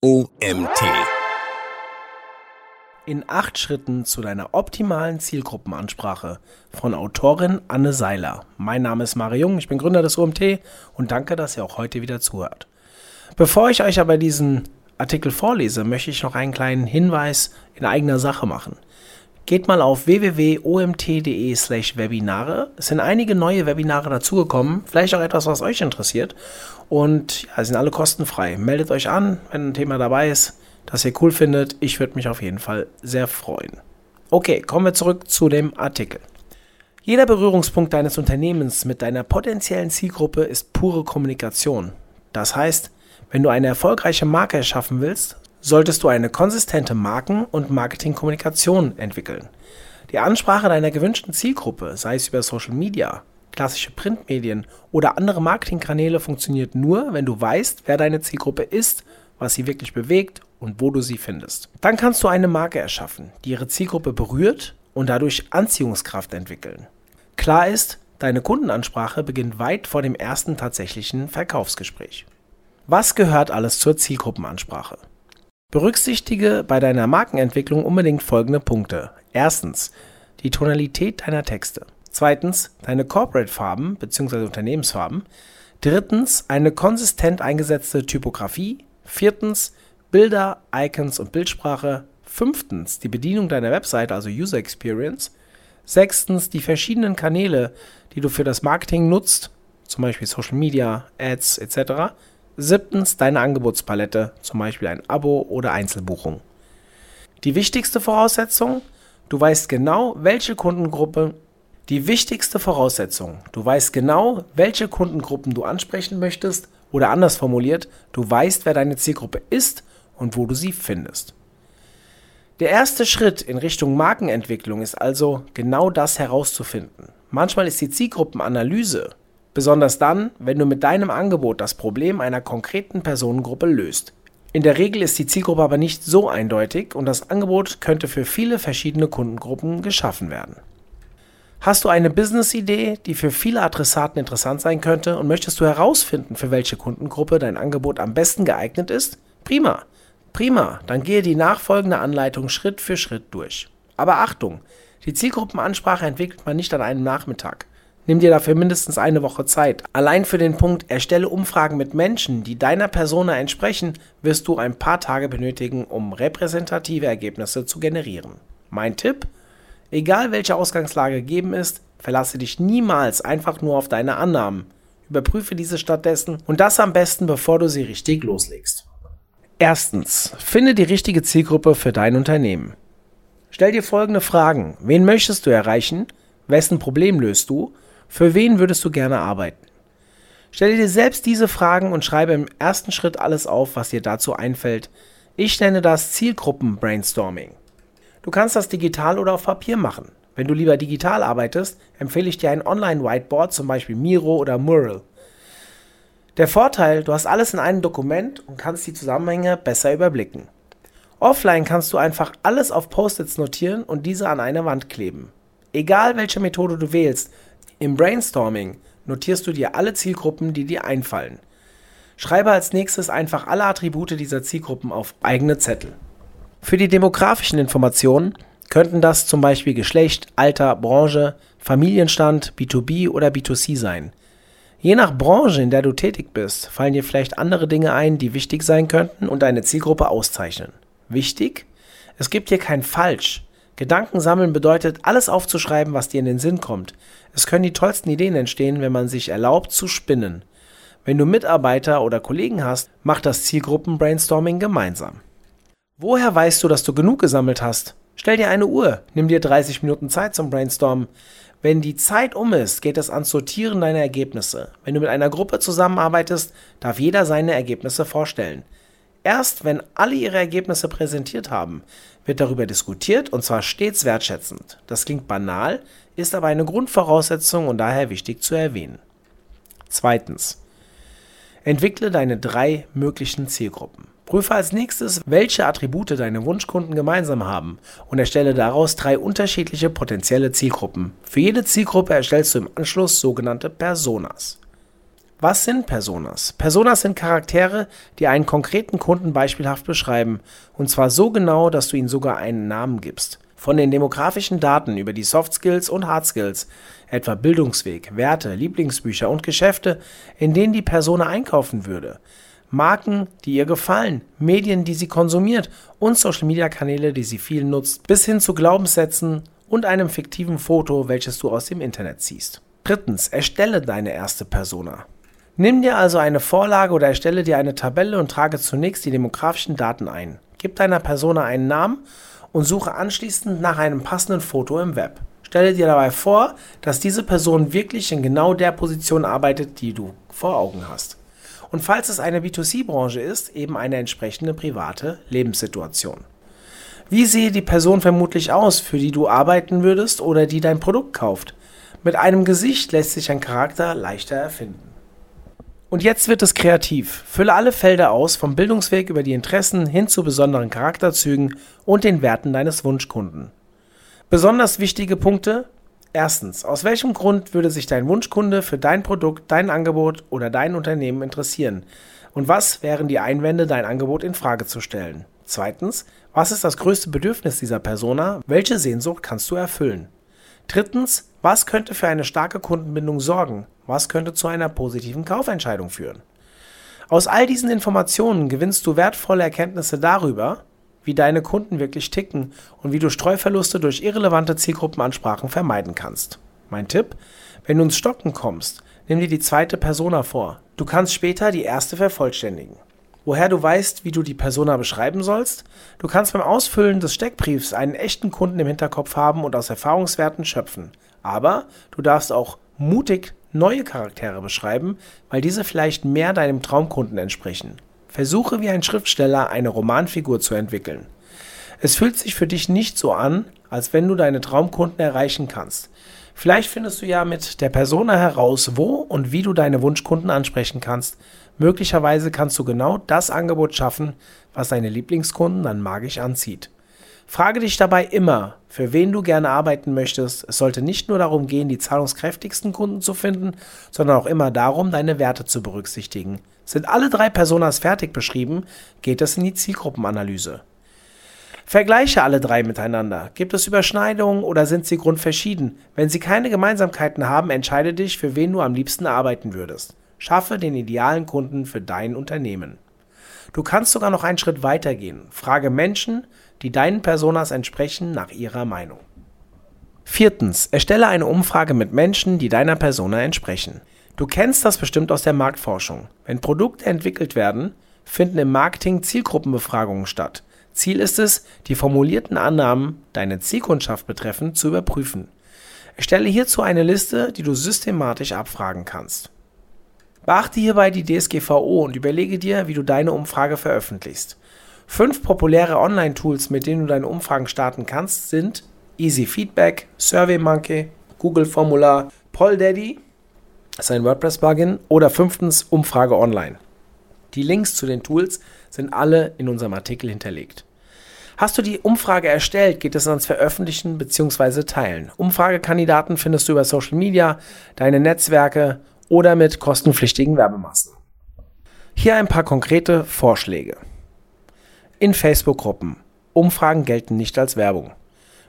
OMT. In acht Schritten zu deiner optimalen Zielgruppenansprache von Autorin Anne Seiler. Mein Name ist Mario Jung, ich bin Gründer des OMT und danke, dass ihr auch heute wieder zuhört. Bevor ich euch aber diesen Artikel vorlese, möchte ich noch einen kleinen Hinweis in eigener Sache machen. Geht mal auf www.omt.de slash Webinare. Es sind einige neue Webinare dazugekommen, vielleicht auch etwas, was euch interessiert. Und ja, sind alle kostenfrei. Meldet euch an, wenn ein Thema dabei ist, das ihr cool findet. Ich würde mich auf jeden Fall sehr freuen. Okay, kommen wir zurück zu dem Artikel. Jeder Berührungspunkt deines Unternehmens mit deiner potenziellen Zielgruppe ist pure Kommunikation. Das heißt, wenn du eine erfolgreiche Marke erschaffen willst, solltest du eine konsistente Marken- und Marketingkommunikation entwickeln. Die Ansprache deiner gewünschten Zielgruppe, sei es über Social Media, klassische Printmedien oder andere Marketingkanäle, funktioniert nur, wenn du weißt, wer deine Zielgruppe ist, was sie wirklich bewegt und wo du sie findest. Dann kannst du eine Marke erschaffen, die ihre Zielgruppe berührt und dadurch Anziehungskraft entwickeln. Klar ist, deine Kundenansprache beginnt weit vor dem ersten tatsächlichen Verkaufsgespräch. Was gehört alles zur Zielgruppenansprache? Berücksichtige bei deiner Markenentwicklung unbedingt folgende Punkte. Erstens, die Tonalität deiner Texte. Zweitens, deine Corporate-Farben bzw. Unternehmensfarben. Drittens, eine konsistent eingesetzte Typografie. Viertens, Bilder, Icons und Bildsprache. Fünftens, die Bedienung deiner Website, also User Experience. Sechstens, die verschiedenen Kanäle, die du für das Marketing nutzt, zum Beispiel Social Media, Ads etc. Siebtens deine Angebotspalette, zum Beispiel ein Abo oder Einzelbuchung. Die wichtigste Voraussetzung, du weißt genau, welche Kundengruppe die wichtigste Voraussetzung, du weißt genau, welche Kundengruppen du ansprechen möchtest oder anders formuliert, du weißt, wer deine Zielgruppe ist und wo du sie findest. Der erste Schritt in Richtung Markenentwicklung ist also genau das herauszufinden. Manchmal ist die Zielgruppenanalyse Besonders dann, wenn du mit deinem Angebot das Problem einer konkreten Personengruppe löst. In der Regel ist die Zielgruppe aber nicht so eindeutig und das Angebot könnte für viele verschiedene Kundengruppen geschaffen werden. Hast du eine Business-Idee, die für viele Adressaten interessant sein könnte und möchtest du herausfinden, für welche Kundengruppe dein Angebot am besten geeignet ist? Prima, prima, dann gehe die nachfolgende Anleitung Schritt für Schritt durch. Aber Achtung, die Zielgruppenansprache entwickelt man nicht an einem Nachmittag. Nimm dir dafür mindestens eine Woche Zeit. Allein für den Punkt Erstelle Umfragen mit Menschen, die deiner Persona entsprechen, wirst du ein paar Tage benötigen, um repräsentative Ergebnisse zu generieren. Mein Tipp? Egal welche Ausgangslage gegeben ist, verlasse dich niemals einfach nur auf deine Annahmen. Überprüfe diese stattdessen und das am besten, bevor du sie richtig loslegst. Erstens, finde die richtige Zielgruppe für dein Unternehmen. Stell dir folgende Fragen. Wen möchtest du erreichen? Wessen Problem löst du? Für wen würdest du gerne arbeiten? Stelle dir selbst diese Fragen und schreibe im ersten Schritt alles auf, was dir dazu einfällt. Ich nenne das Zielgruppen-Brainstorming. Du kannst das digital oder auf Papier machen. Wenn du lieber digital arbeitest, empfehle ich dir ein Online-Whiteboard, zum Beispiel Miro oder Mural. Der Vorteil, du hast alles in einem Dokument und kannst die Zusammenhänge besser überblicken. Offline kannst du einfach alles auf Post-its notieren und diese an eine Wand kleben. Egal welche Methode du wählst, im Brainstorming notierst du dir alle Zielgruppen, die dir einfallen. Schreibe als nächstes einfach alle Attribute dieser Zielgruppen auf eigene Zettel. Für die demografischen Informationen könnten das zum Beispiel Geschlecht, Alter, Branche, Familienstand, B2B oder B2C sein. Je nach Branche, in der du tätig bist, fallen dir vielleicht andere Dinge ein, die wichtig sein könnten und deine Zielgruppe auszeichnen. Wichtig? Es gibt hier kein Falsch. Gedanken sammeln bedeutet, alles aufzuschreiben, was dir in den Sinn kommt. Es können die tollsten Ideen entstehen, wenn man sich erlaubt zu spinnen. Wenn du Mitarbeiter oder Kollegen hast, mach das Zielgruppen-Brainstorming gemeinsam. Woher weißt du, dass du genug gesammelt hast? Stell dir eine Uhr, nimm dir 30 Minuten Zeit zum Brainstormen. Wenn die Zeit um ist, geht es ans Sortieren deiner Ergebnisse. Wenn du mit einer Gruppe zusammenarbeitest, darf jeder seine Ergebnisse vorstellen. Erst wenn alle ihre Ergebnisse präsentiert haben, wird darüber diskutiert und zwar stets wertschätzend. Das klingt banal, ist aber eine Grundvoraussetzung und daher wichtig zu erwähnen. Zweitens. Entwickle deine drei möglichen Zielgruppen. Prüfe als nächstes, welche Attribute deine Wunschkunden gemeinsam haben und erstelle daraus drei unterschiedliche potenzielle Zielgruppen. Für jede Zielgruppe erstellst du im Anschluss sogenannte Personas. Was sind Personas? Personas sind Charaktere, die einen konkreten Kunden beispielhaft beschreiben, und zwar so genau, dass du ihnen sogar einen Namen gibst. Von den demografischen Daten über die Soft Skills und Hard Skills, etwa Bildungsweg, Werte, Lieblingsbücher und Geschäfte, in denen die Persona einkaufen würde, Marken, die ihr gefallen, Medien, die sie konsumiert und Social-Media-Kanäle, die sie viel nutzt, bis hin zu Glaubenssätzen und einem fiktiven Foto, welches du aus dem Internet ziehst. Drittens, erstelle deine erste Persona. Nimm dir also eine Vorlage oder erstelle dir eine Tabelle und trage zunächst die demografischen Daten ein. Gib deiner Persona einen Namen und suche anschließend nach einem passenden Foto im Web. Stelle dir dabei vor, dass diese Person wirklich in genau der Position arbeitet, die du vor Augen hast. Und falls es eine B2C-Branche ist, eben eine entsprechende private Lebenssituation. Wie sehe die Person vermutlich aus, für die du arbeiten würdest oder die dein Produkt kauft? Mit einem Gesicht lässt sich ein Charakter leichter erfinden. Und jetzt wird es kreativ. Fülle alle Felder aus, vom Bildungsweg über die Interessen hin zu besonderen Charakterzügen und den Werten deines Wunschkunden. Besonders wichtige Punkte. Erstens, aus welchem Grund würde sich dein Wunschkunde für dein Produkt, dein Angebot oder dein Unternehmen interessieren? Und was wären die Einwände, dein Angebot in Frage zu stellen? Zweitens, was ist das größte Bedürfnis dieser Persona? Welche Sehnsucht kannst du erfüllen? Drittens, was könnte für eine starke Kundenbindung sorgen? Was könnte zu einer positiven Kaufentscheidung führen? Aus all diesen Informationen gewinnst du wertvolle Erkenntnisse darüber, wie deine Kunden wirklich ticken und wie du Streuverluste durch irrelevante Zielgruppenansprachen vermeiden kannst. Mein Tipp, wenn du ins Stocken kommst, nimm dir die zweite Persona vor. Du kannst später die erste vervollständigen. Woher du weißt, wie du die Persona beschreiben sollst? Du kannst beim Ausfüllen des Steckbriefs einen echten Kunden im Hinterkopf haben und aus Erfahrungswerten schöpfen. Aber du darfst auch mutig neue Charaktere beschreiben, weil diese vielleicht mehr deinem Traumkunden entsprechen. Versuche wie ein Schriftsteller eine Romanfigur zu entwickeln. Es fühlt sich für dich nicht so an, als wenn du deine Traumkunden erreichen kannst. Vielleicht findest du ja mit der Persona heraus, wo und wie du deine Wunschkunden ansprechen kannst. Möglicherweise kannst du genau das Angebot schaffen, was deine Lieblingskunden dann magisch anzieht. Frage dich dabei immer, für wen du gerne arbeiten möchtest. Es sollte nicht nur darum gehen, die zahlungskräftigsten Kunden zu finden, sondern auch immer darum, deine Werte zu berücksichtigen. Sind alle drei Personas fertig beschrieben, geht es in die Zielgruppenanalyse. Vergleiche alle drei miteinander. Gibt es Überschneidungen oder sind sie grundverschieden? Wenn sie keine Gemeinsamkeiten haben, entscheide dich, für wen du am liebsten arbeiten würdest. Schaffe den idealen Kunden für dein Unternehmen. Du kannst sogar noch einen Schritt weiter gehen. Frage Menschen, die deinen Personas entsprechen, nach ihrer Meinung. Viertens, erstelle eine Umfrage mit Menschen, die deiner Persona entsprechen. Du kennst das bestimmt aus der Marktforschung. Wenn Produkte entwickelt werden, finden im Marketing Zielgruppenbefragungen statt. Ziel ist es, die formulierten Annahmen, deine Zielkundschaft betreffend, zu überprüfen. Erstelle hierzu eine Liste, die du systematisch abfragen kannst. Beachte hierbei die DSGVO und überlege dir, wie du deine Umfrage veröffentlichst. Fünf populäre Online-Tools, mit denen du deine Umfragen starten kannst, sind Easy Feedback, SurveyMonkey, Google Formular, PollDaddy, das ist ein WordPress-Plugin, oder fünftens Umfrage Online. Die Links zu den Tools sind alle in unserem Artikel hinterlegt. Hast du die Umfrage erstellt, geht es ans Veröffentlichen bzw. Teilen. Umfragekandidaten findest du über Social Media, deine Netzwerke oder mit kostenpflichtigen Werbemasten. Hier ein paar konkrete Vorschläge. In Facebook-Gruppen. Umfragen gelten nicht als Werbung.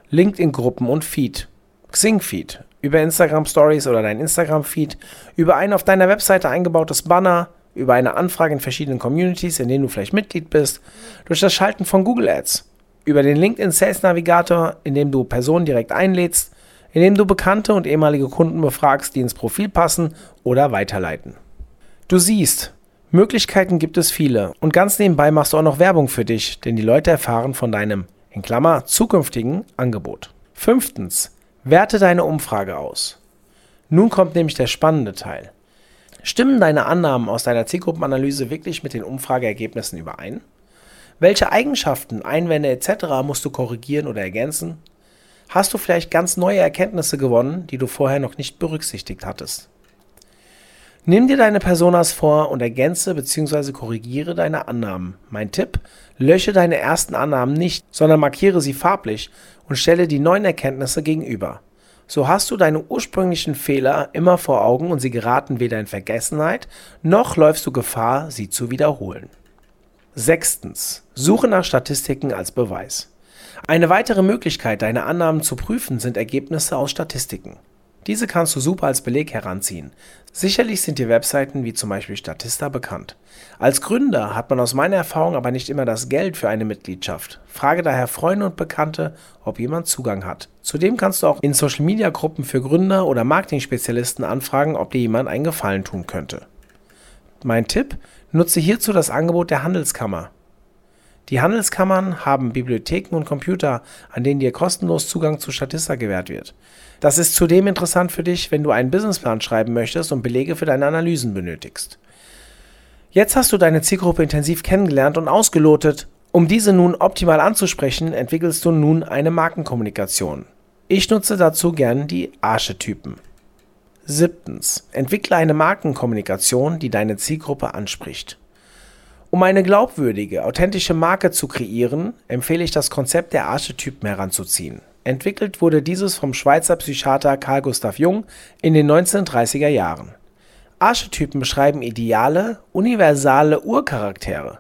LinkedIn-Gruppen und Feed. Xing-Feed. Über Instagram-Stories oder dein Instagram-Feed. Über ein auf deiner Webseite eingebautes Banner. Über eine Anfrage in verschiedenen Communities, in denen du vielleicht Mitglied bist. Durch das Schalten von Google Ads. Über den LinkedIn Sales Navigator, in dem du Personen direkt einlädst. In dem du bekannte und ehemalige Kunden befragst, die ins Profil passen oder weiterleiten. Du siehst, Möglichkeiten gibt es viele und ganz nebenbei machst du auch noch Werbung für dich, denn die Leute erfahren von deinem, in Klammer, zukünftigen Angebot. Fünftens, werte deine Umfrage aus. Nun kommt nämlich der spannende Teil. Stimmen deine Annahmen aus deiner Zielgruppenanalyse wirklich mit den Umfrageergebnissen überein? Welche Eigenschaften, Einwände etc. musst du korrigieren oder ergänzen? Hast du vielleicht ganz neue Erkenntnisse gewonnen, die du vorher noch nicht berücksichtigt hattest? Nimm dir deine Personas vor und ergänze bzw. korrigiere deine Annahmen. Mein Tipp, lösche deine ersten Annahmen nicht, sondern markiere sie farblich und stelle die neuen Erkenntnisse gegenüber. So hast du deine ursprünglichen Fehler immer vor Augen und sie geraten weder in Vergessenheit, noch läufst du Gefahr, sie zu wiederholen. Sechstens. Suche nach Statistiken als Beweis. Eine weitere Möglichkeit, deine Annahmen zu prüfen, sind Ergebnisse aus Statistiken. Diese kannst du super als Beleg heranziehen. Sicherlich sind dir Webseiten wie zum Beispiel Statista bekannt. Als Gründer hat man aus meiner Erfahrung aber nicht immer das Geld für eine Mitgliedschaft. Frage daher Freunde und Bekannte, ob jemand Zugang hat. Zudem kannst du auch in Social Media Gruppen für Gründer oder Marketing-Spezialisten anfragen, ob dir jemand einen Gefallen tun könnte. Mein Tipp: Nutze hierzu das Angebot der Handelskammer. Die Handelskammern haben Bibliotheken und Computer, an denen dir kostenlos Zugang zu Statista gewährt wird. Das ist zudem interessant für dich, wenn du einen Businessplan schreiben möchtest und Belege für deine Analysen benötigst. Jetzt hast du deine Zielgruppe intensiv kennengelernt und ausgelotet. Um diese nun optimal anzusprechen, entwickelst du nun eine Markenkommunikation. Ich nutze dazu gern die Archetypen. Siebtens. Entwickle eine Markenkommunikation, die deine Zielgruppe anspricht. Um eine glaubwürdige, authentische Marke zu kreieren, empfehle ich das Konzept der Archetypen heranzuziehen. Entwickelt wurde dieses vom Schweizer Psychiater Carl Gustav Jung in den 1930er Jahren. Archetypen beschreiben ideale, universale Urcharaktere,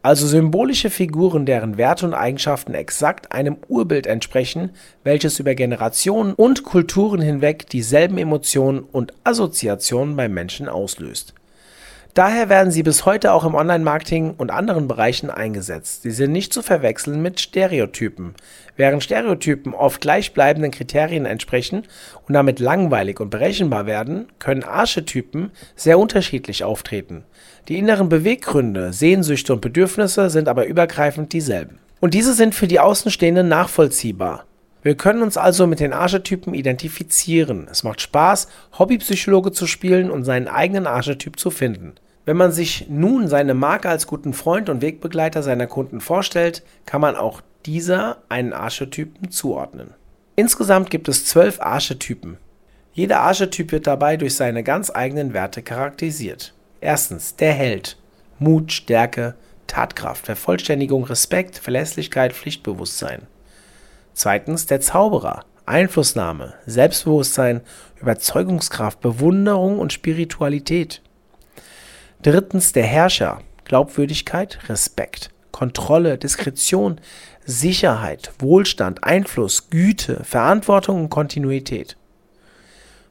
also symbolische Figuren, deren Werte und Eigenschaften exakt einem Urbild entsprechen, welches über Generationen und Kulturen hinweg dieselben Emotionen und Assoziationen beim Menschen auslöst Daher werden sie bis heute auch im Online-Marketing und anderen Bereichen eingesetzt. Sie sind nicht zu verwechseln mit Stereotypen. Während Stereotypen oft gleichbleibenden Kriterien entsprechen und damit langweilig und berechenbar werden, können Archetypen sehr unterschiedlich auftreten. Die inneren Beweggründe, Sehnsüchte und Bedürfnisse sind aber übergreifend dieselben. Und diese sind für die Außenstehenden nachvollziehbar. Wir können uns also mit den Archetypen identifizieren. Es macht Spaß, Hobbypsychologe zu spielen und seinen eigenen Archetyp zu finden. Wenn man sich nun seine Marke als guten Freund und Wegbegleiter seiner Kunden vorstellt, kann man auch dieser einen Archetypen zuordnen. Insgesamt gibt es zwölf Archetypen. Jeder Archetyp wird dabei durch seine ganz eigenen Werte charakterisiert. Erstens der Held. Mut, Stärke, Tatkraft, Vervollständigung, Respekt, Verlässlichkeit, Pflichtbewusstsein. Zweitens der Zauberer. Einflussnahme, Selbstbewusstsein, Überzeugungskraft, Bewunderung und Spiritualität. Drittens der Herrscher. Glaubwürdigkeit, Respekt, Kontrolle, Diskretion, Sicherheit, Wohlstand, Einfluss, Güte, Verantwortung und Kontinuität.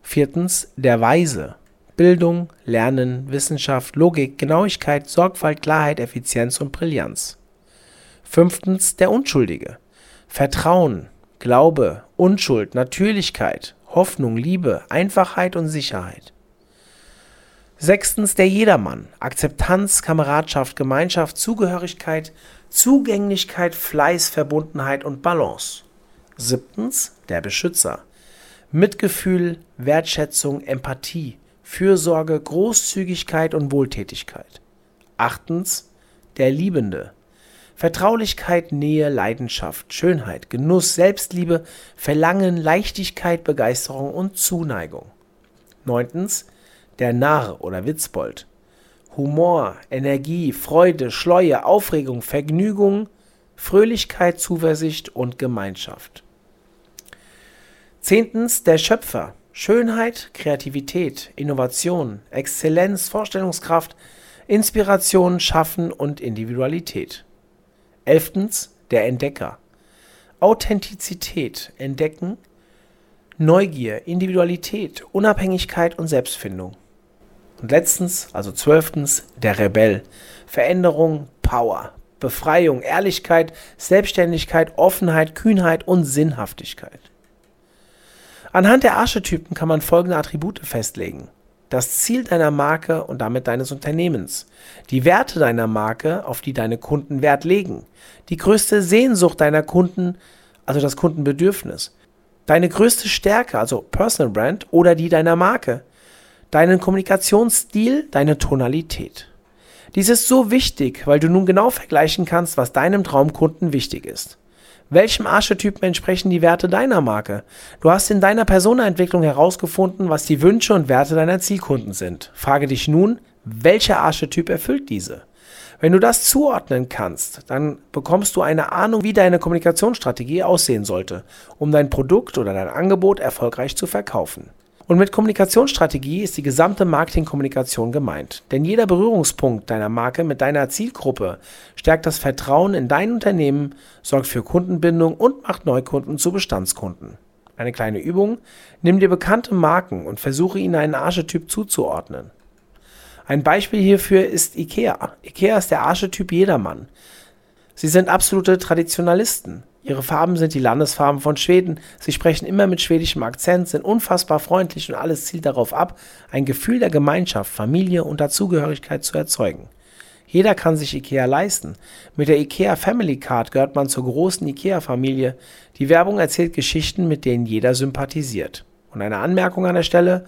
Viertens der Weise. Bildung, Lernen, Wissenschaft, Logik, Genauigkeit, Sorgfalt, Klarheit, Effizienz und Brillanz. Fünftens der Unschuldige. Vertrauen, Glaube, Unschuld, Natürlichkeit, Hoffnung, Liebe, Einfachheit und Sicherheit. Sechstens der Jedermann. Akzeptanz, Kameradschaft, Gemeinschaft, Zugehörigkeit, Zugänglichkeit, Fleiß, Verbundenheit und Balance. Siebtens der Beschützer. Mitgefühl, Wertschätzung, Empathie, Fürsorge, Großzügigkeit und Wohltätigkeit. Achtens der Liebende. Vertraulichkeit, Nähe, Leidenschaft, Schönheit, Genuss, Selbstliebe, Verlangen, Leichtigkeit, Begeisterung und Zuneigung. Neuntens der Narr oder Witzbold. Humor, Energie, Freude, Schleue, Aufregung, Vergnügung, Fröhlichkeit, Zuversicht und Gemeinschaft. Zehntens der Schöpfer. Schönheit, Kreativität, Innovation, Exzellenz, Vorstellungskraft, Inspiration, Schaffen und Individualität. Elftens der Entdecker. Authentizität, Entdecken, Neugier, Individualität, Unabhängigkeit und Selbstfindung. Und letztens, also zwölftens, der Rebell. Veränderung, Power, Befreiung, Ehrlichkeit, Selbstständigkeit, Offenheit, Kühnheit und Sinnhaftigkeit. Anhand der Archetypen kann man folgende Attribute festlegen. Das Ziel deiner Marke und damit deines Unternehmens. Die Werte deiner Marke, auf die deine Kunden Wert legen. Die größte Sehnsucht deiner Kunden, also das Kundenbedürfnis. Deine größte Stärke, also Personal Brand oder die deiner Marke deinen Kommunikationsstil, deine Tonalität. Dies ist so wichtig, weil du nun genau vergleichen kannst, was deinem Traumkunden wichtig ist. Welchem Archetypen entsprechen die Werte deiner Marke? Du hast in deiner Personaentwicklung herausgefunden, was die Wünsche und Werte deiner Zielkunden sind. Frage dich nun, welcher Archetyp erfüllt diese? Wenn du das zuordnen kannst, dann bekommst du eine Ahnung, wie deine Kommunikationsstrategie aussehen sollte, um dein Produkt oder dein Angebot erfolgreich zu verkaufen. Und mit Kommunikationsstrategie ist die gesamte Marketingkommunikation gemeint. Denn jeder Berührungspunkt deiner Marke mit deiner Zielgruppe stärkt das Vertrauen in dein Unternehmen, sorgt für Kundenbindung und macht Neukunden zu Bestandskunden. Eine kleine Übung. Nimm dir bekannte Marken und versuche ihnen einen Archetyp zuzuordnen. Ein Beispiel hierfür ist IKEA. IKEA ist der Archetyp Jedermann. Sie sind absolute Traditionalisten. Ihre Farben sind die Landesfarben von Schweden. Sie sprechen immer mit schwedischem Akzent, sind unfassbar freundlich und alles zielt darauf ab, ein Gefühl der Gemeinschaft, Familie und Dazugehörigkeit zu erzeugen. Jeder kann sich IKEA leisten. Mit der IKEA Family Card gehört man zur großen IKEA-Familie. Die Werbung erzählt Geschichten, mit denen jeder sympathisiert. Und eine Anmerkung an der Stelle.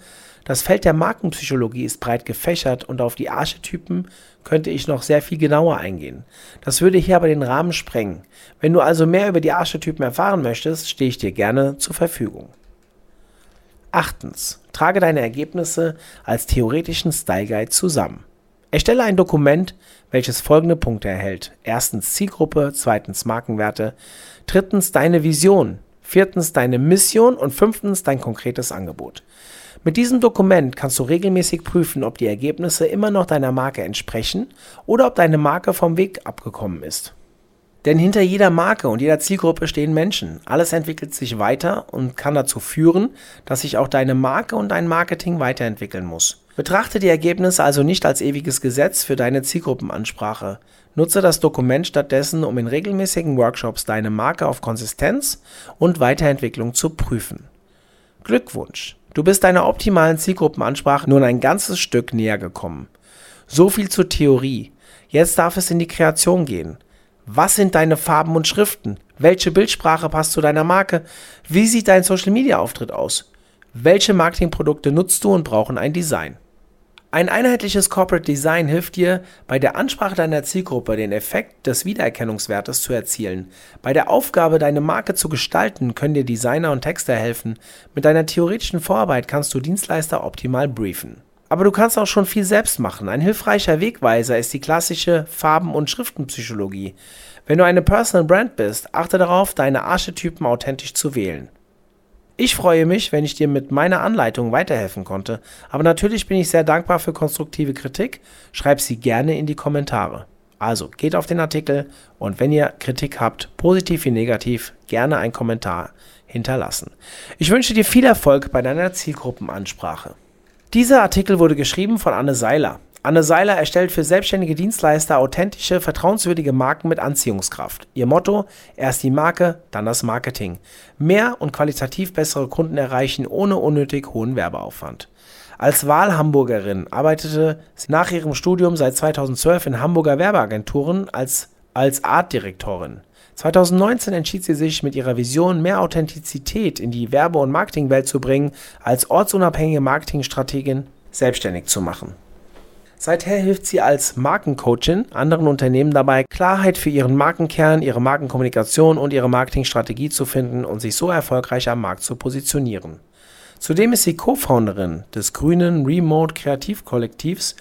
Das Feld der Markenpsychologie ist breit gefächert und auf die Archetypen könnte ich noch sehr viel genauer eingehen. Das würde hier aber den Rahmen sprengen. Wenn du also mehr über die Archetypen erfahren möchtest, stehe ich dir gerne zur Verfügung. Achtens. Trage deine Ergebnisse als theoretischen Style Guide zusammen. Erstelle ein Dokument, welches folgende Punkte erhält. Erstens Zielgruppe, zweitens Markenwerte, drittens deine Vision, viertens deine Mission und fünftens dein konkretes Angebot. Mit diesem Dokument kannst du regelmäßig prüfen, ob die Ergebnisse immer noch deiner Marke entsprechen oder ob deine Marke vom Weg abgekommen ist. Denn hinter jeder Marke und jeder Zielgruppe stehen Menschen. Alles entwickelt sich weiter und kann dazu führen, dass sich auch deine Marke und dein Marketing weiterentwickeln muss. Betrachte die Ergebnisse also nicht als ewiges Gesetz für deine Zielgruppenansprache. Nutze das Dokument stattdessen, um in regelmäßigen Workshops deine Marke auf Konsistenz und Weiterentwicklung zu prüfen. Glückwunsch! Du bist deiner optimalen Zielgruppenansprache nun ein ganzes Stück näher gekommen. So viel zur Theorie. Jetzt darf es in die Kreation gehen. Was sind deine Farben und Schriften? Welche Bildsprache passt zu deiner Marke? Wie sieht dein Social-Media-Auftritt aus? Welche Marketingprodukte nutzt du und brauchen ein Design? Ein einheitliches Corporate Design hilft dir, bei der Ansprache deiner Zielgruppe den Effekt des Wiedererkennungswertes zu erzielen. Bei der Aufgabe, deine Marke zu gestalten, können dir Designer und Texter helfen. Mit deiner theoretischen Vorarbeit kannst du Dienstleister optimal briefen. Aber du kannst auch schon viel selbst machen. Ein hilfreicher Wegweiser ist die klassische Farben- und Schriftenpsychologie. Wenn du eine Personal Brand bist, achte darauf, deine Archetypen authentisch zu wählen. Ich freue mich, wenn ich dir mit meiner Anleitung weiterhelfen konnte, aber natürlich bin ich sehr dankbar für konstruktive Kritik. Schreib sie gerne in die Kommentare. Also geht auf den Artikel und wenn ihr Kritik habt, positiv wie negativ, gerne einen Kommentar hinterlassen. Ich wünsche dir viel Erfolg bei deiner Zielgruppenansprache. Dieser Artikel wurde geschrieben von Anne Seiler. Anne Seiler erstellt für selbstständige Dienstleister authentische, vertrauenswürdige Marken mit Anziehungskraft. Ihr Motto: erst die Marke, dann das Marketing. Mehr und qualitativ bessere Kunden erreichen ohne unnötig hohen Werbeaufwand. Als Wahlhamburgerin arbeitete sie nach ihrem Studium seit 2012 in Hamburger Werbeagenturen als, als Artdirektorin. 2019 entschied sie sich mit ihrer Vision, mehr Authentizität in die Werbe- und Marketingwelt zu bringen, als ortsunabhängige Marketingstrategin selbstständig zu machen. Seither hilft sie als Markencoachin anderen Unternehmen dabei, Klarheit für ihren Markenkern, ihre Markenkommunikation und ihre Marketingstrategie zu finden und sich so erfolgreich am Markt zu positionieren. Zudem ist sie Co-Founderin des grünen Remote Kreativkollektivs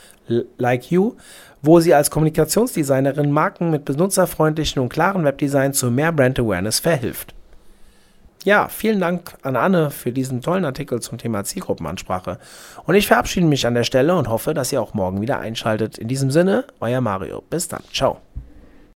Like You, wo sie als Kommunikationsdesignerin Marken mit benutzerfreundlichen und klaren Webdesign zu mehr Brand Awareness verhilft. Ja, vielen Dank an Anne für diesen tollen Artikel zum Thema Zielgruppenansprache. Und ich verabschiede mich an der Stelle und hoffe, dass ihr auch morgen wieder einschaltet. In diesem Sinne, euer Mario. Bis dann. Ciao.